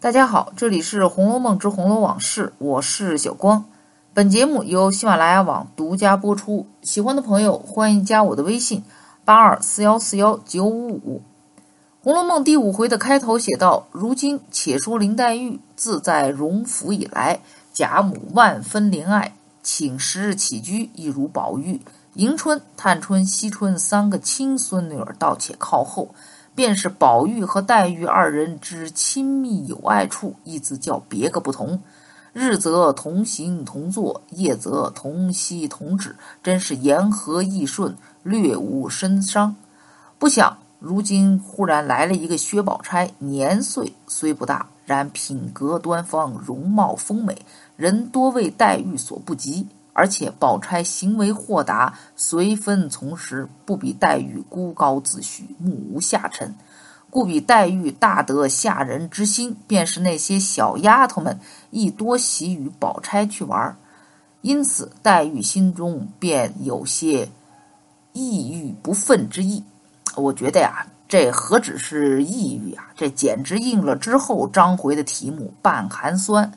大家好，这里是《红楼梦之红楼往事》，我是小光。本节目由喜马拉雅网独家播出。喜欢的朋友欢迎加我的微信：八二四幺四幺九五五。《红楼梦》第五回的开头写道：“如今且说林黛玉自在荣府以来，贾母万分怜爱，请十日起居一如宝玉。迎春、探春、惜春三个亲孙女儿倒且靠后。”便是宝玉和黛玉二人之亲密友爱处，亦自较别个不同。日则同行同坐，夜则同息同止，真是言和意顺，略无深伤。不想如今忽然来了一个薛宝钗，年岁虽不大，然品格端方，容貌丰美，人多为黛玉所不及。而且宝钗行为豁达，随分从时，不比黛玉孤高自许，目无下尘，故比黛玉大得下人之心。便是那些小丫头们亦多喜与宝钗去玩，因此黛玉心中便有些抑郁不忿之意。我觉得呀，这何止是抑郁啊，这简直应了之后章回的题目“半寒酸”。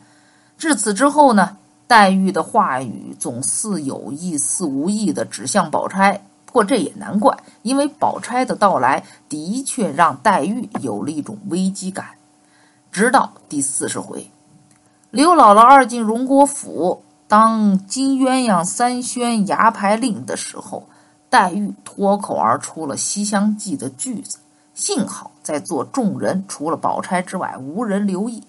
至此之后呢？黛玉的话语总似有意似无意的指向宝钗，不过这也难怪，因为宝钗的到来的确让黛玉有了一种危机感。直到第四十回，刘姥姥二进荣国府当金鸳鸯三宣牙牌令的时候，黛玉脱口而出了《西厢记》的句子。幸好在座众人除了宝钗之外，无人留意。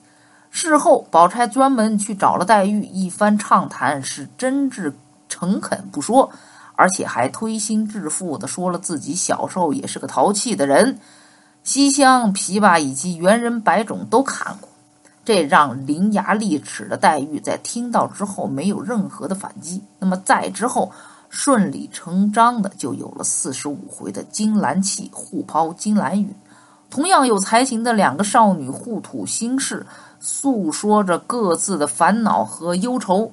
事后，宝钗专门去找了黛玉，一番畅谈，是真挚诚恳不说，而且还推心置腹的说了自己小时候也是个淘气的人，西厢、琵琶以及猿人百种都看过。这让伶牙俐齿的黛玉在听到之后没有任何的反击。那么再之后，顺理成章的就有了四十五回的金兰气互抛金兰语，同样有才情的两个少女互吐心事。诉说着各自的烦恼和忧愁，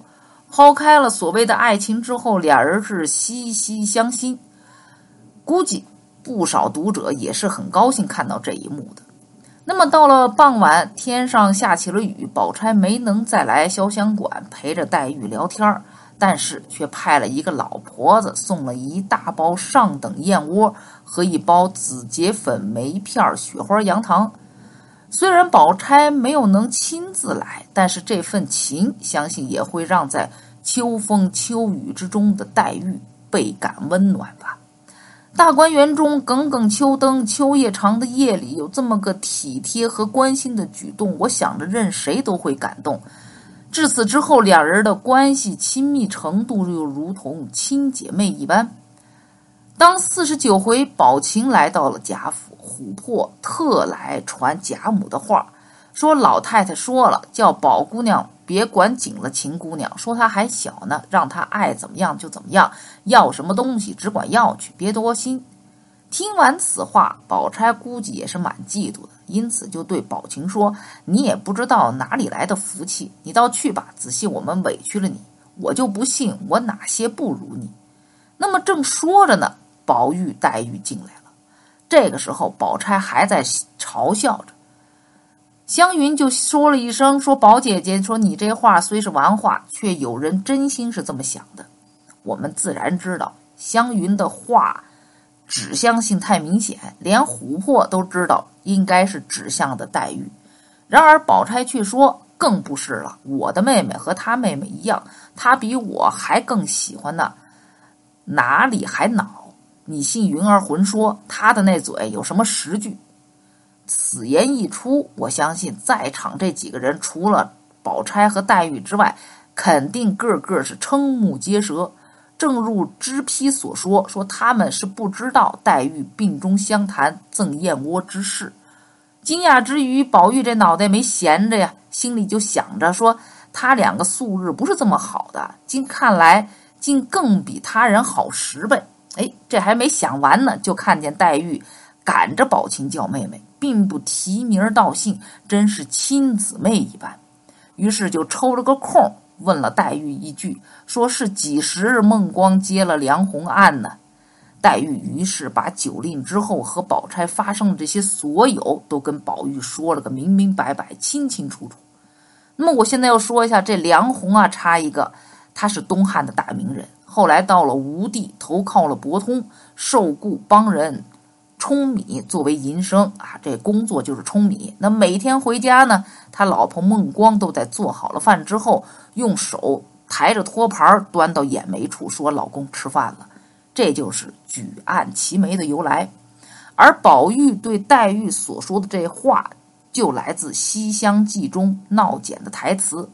抛开了所谓的爱情之后，俩人是惺惺相惜。估计不少读者也是很高兴看到这一幕的。那么到了傍晚，天上下起了雨，宝钗没能再来潇湘馆陪着黛玉聊天但是却派了一个老婆子送了一大包上等燕窝和一包紫桔粉、梅片、雪花羊糖。虽然宝钗没有能亲自来，但是这份情，相信也会让在秋风秋雨之中的黛玉倍感温暖吧。大观园中耿耿秋灯，秋夜长的夜里有这么个体贴和关心的举动，我想着任谁都会感动。至此之后，两人的关系亲密程度又如同亲姐妹一般。当四十九回，宝琴来到了贾府，琥珀特来传贾母的话，说老太太说了，叫宝姑娘别管紧了秦姑娘，说她还小呢，让她爱怎么样就怎么样，要什么东西只管要去，别多心。听完此话，宝钗估计也是蛮嫉妒的，因此就对宝琴说：“你也不知道哪里来的福气，你倒去吧。仔细我们委屈了你，我就不信我哪些不如你。”那么正说着呢。宝玉、黛玉进来了，这个时候，宝钗还在嘲笑着，湘云就说了一声：“说宝姐姐，说你这话虽是玩话，却有人真心是这么想的。”我们自然知道，湘云的话指向性太明显，连琥珀都知道应该是指向的黛玉。然而，宝钗却说：“更不是了，我的妹妹和她妹妹一样，她比我还更喜欢呢，哪里还恼？”你信云儿魂说她的那嘴有什么实据？此言一出，我相信在场这几个人除了宝钗和黛玉之外，肯定个个是瞠目结舌。正如知批所说，说他们是不知道黛玉病中相谈赠燕窝之事。惊讶之余，宝玉这脑袋没闲着呀，心里就想着说他两个素日不是这么好的，今看来竟更比他人好十倍。哎，这还没想完呢，就看见黛玉赶着宝琴叫妹妹，并不提名道姓，真是亲姊妹一般。于是就抽了个空问了黛玉一句：“说是几时孟光接了梁红案呢？”黛玉于是把酒令之后和宝钗发生的这些所有都跟宝玉说了个明明白白、清清楚楚。那么我现在要说一下这梁红啊，插一个，他是东汉的大名人，后来到了吴地投靠了伯通，受雇帮人舂米作为营生啊，这工作就是舂米。那每天回家呢，他老婆孟光都在做好了饭之后，用手抬着托盘端到眼眉处，说：“老公吃饭了。”这就是举案齐眉的由来，而宝玉对黛玉所说的这话，就来自《西厢记》中闹简的台词。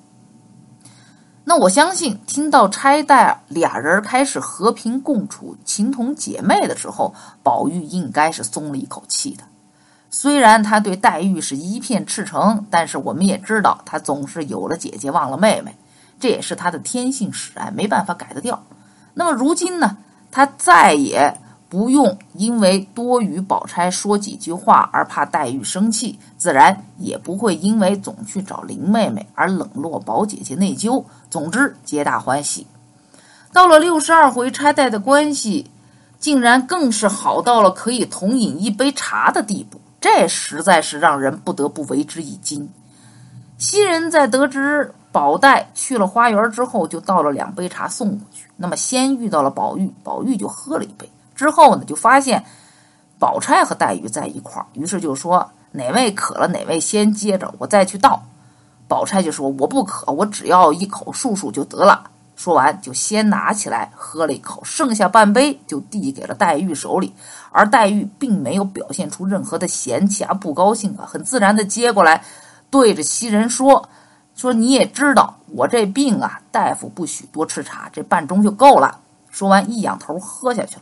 那我相信，听到钗黛俩人开始和平共处、情同姐妹的时候，宝玉应该是松了一口气的。虽然他对黛玉是一片赤诚，但是我们也知道，他总是有了姐姐忘了妹妹，这也是他的天性使然，没办法改得掉。那么如今呢？他再也不用因为多与宝钗说几句话而怕黛玉生气，自然也不会因为总去找林妹妹而冷落宝姐姐内疚。总之，皆大欢喜。到了六十二回，钗黛的关系竟然更是好到了可以同饮一杯茶的地步，这实在是让人不得不为之一惊。袭人在得知。宝黛去了花园之后，就倒了两杯茶送过去。那么先遇到了宝玉，宝玉就喝了一杯。之后呢，就发现宝钗和黛玉在一块儿，于是就说哪位渴了，哪位先接着，我再去倒。宝钗就说我不渴，我只要一口漱漱就得了。说完就先拿起来喝了一口，剩下半杯就递给了黛玉手里。而黛玉并没有表现出任何的嫌弃啊、不高兴啊，很自然的接过来，对着袭人说。说你也知道我这病啊，大夫不许多吃茶，这半盅就够了。说完一仰头喝下去了。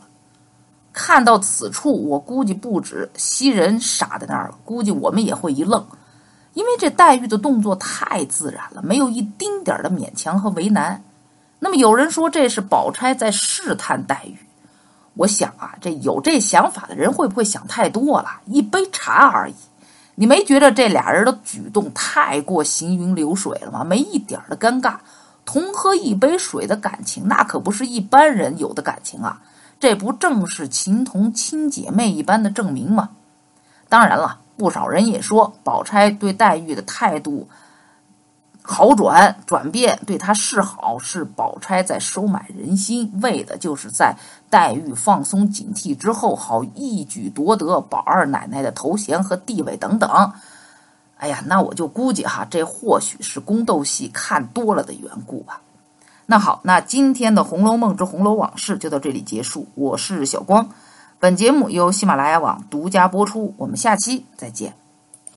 看到此处，我估计不止袭人傻在那儿了，估计我们也会一愣，因为这黛玉的动作太自然了，没有一丁点的勉强和为难。那么有人说这是宝钗在试探黛玉，我想啊，这有这想法的人会不会想太多了？一杯茶而已。你没觉得这俩人的举动太过行云流水了吗？没一点的尴尬，同喝一杯水的感情，那可不是一般人有的感情啊！这不正是情同亲姐妹一般的证明吗？当然了，不少人也说，宝钗对黛玉的态度。好转转变，对他示好，是宝钗在收买人心，为的就是在黛玉放松警惕之后，好一举夺得宝二奶奶的头衔和地位等等。哎呀，那我就估计哈，这或许是宫斗戏看多了的缘故吧。那好，那今天的《红楼梦之红楼往事》就到这里结束。我是小光，本节目由喜马拉雅网独家播出，我们下期再见。